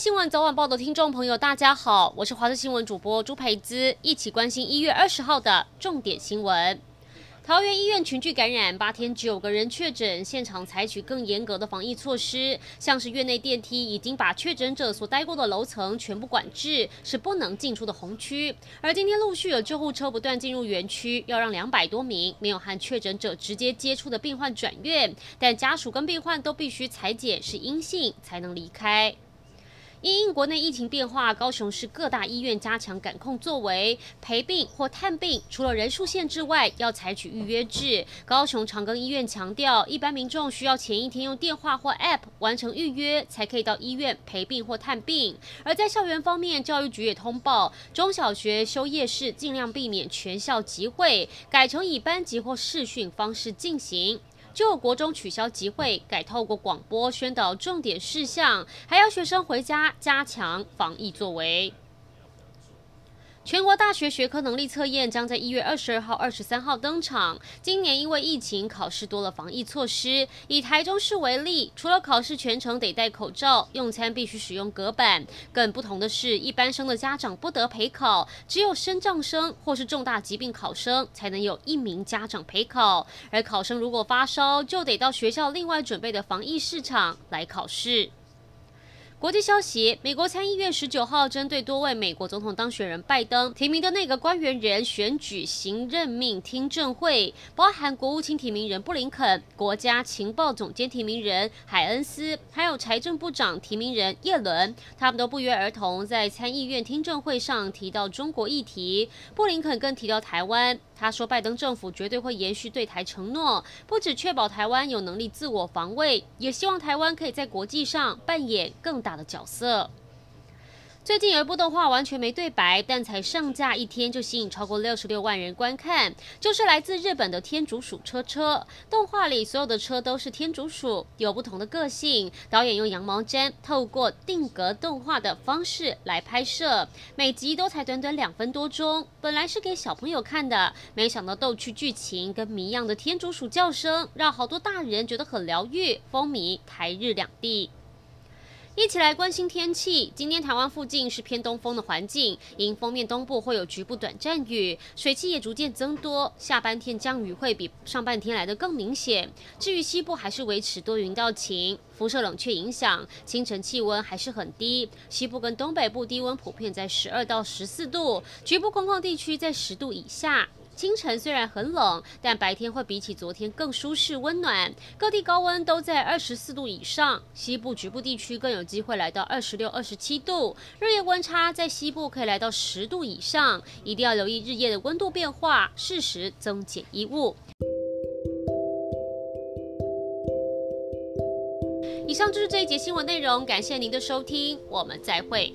新闻早晚报的听众朋友，大家好，我是华视新闻主播朱培姿，一起关心一月二十号的重点新闻。桃园医院群聚感染，八天九个人确诊，现场采取更严格的防疫措施，像是院内电梯已经把确诊者所待过的楼层全部管制，是不能进出的红区。而今天陆续有救护车不断进入园区，要让两百多名没有和确诊者直接接触的病患转院，但家属跟病患都必须采检是阴性才能离开。因应国内疫情变化，高雄市各大医院加强感控作为，陪病或探病，除了人数限制外，要采取预约制。高雄长庚医院强调，一般民众需要前一天用电话或 App 完成预约，才可以到医院陪病或探病。而在校园方面，教育局也通报，中小学休夜市尽量避免全校集会，改成以班级或视讯方式进行。就国中取消集会，改透过广播宣导重点事项，还要学生回家加强防疫作为。全国大学学科能力测验将在一月二十二号、二十三号登场。今年因为疫情，考试多了防疫措施。以台中市为例，除了考试全程得戴口罩，用餐必须使用隔板。更不同的是，一般生的家长不得陪考，只有身障生或是重大疾病考生才能有一名家长陪考。而考生如果发烧，就得到学校另外准备的防疫市场来考试。国际消息：美国参议院十九号针对多位美国总统当选人拜登提名的内阁官员人选举行任命听证会，包含国务卿提名人布林肯、国家情报总监提名人海恩斯，还有财政部长提名人叶伦，他们都不约而同在参议院听证会上提到中国议题。布林肯更提到台湾。他说，拜登政府绝对会延续对台承诺，不只确保台湾有能力自我防卫，也希望台湾可以在国际上扮演更大大的角色。最近有一部动画完全没对白，但才上架一天就吸引超过六十六万人观看，就是来自日本的天竺鼠车车。动画里所有的车都是天竺鼠，有不同的个性。导演用羊毛毡透过定格动画的方式来拍摄，每集都才短短两分多钟。本来是给小朋友看的，没想到逗趣剧情跟谜样的天竺鼠叫声，让好多大人觉得很疗愈，风靡台日两地。一起来关心天气。今天台湾附近是偏东风的环境，因风面东部会有局部短暂雨，水汽也逐渐增多。下半天降雨会比上半天来得更明显。至于西部还是维持多云到晴，辐射冷却影响，清晨气温还是很低。西部跟东北部低温普遍在十二到十四度，局部空旷地区在十度以下。清晨虽然很冷，但白天会比起昨天更舒适温暖。各地高温都在二十四度以上，西部局部地区更有机会来到二十六、二十七度。日夜温差在西部可以来到十度以上，一定要留意日夜的温度变化，适时增减衣物。以上就是这一节新闻内容，感谢您的收听，我们再会。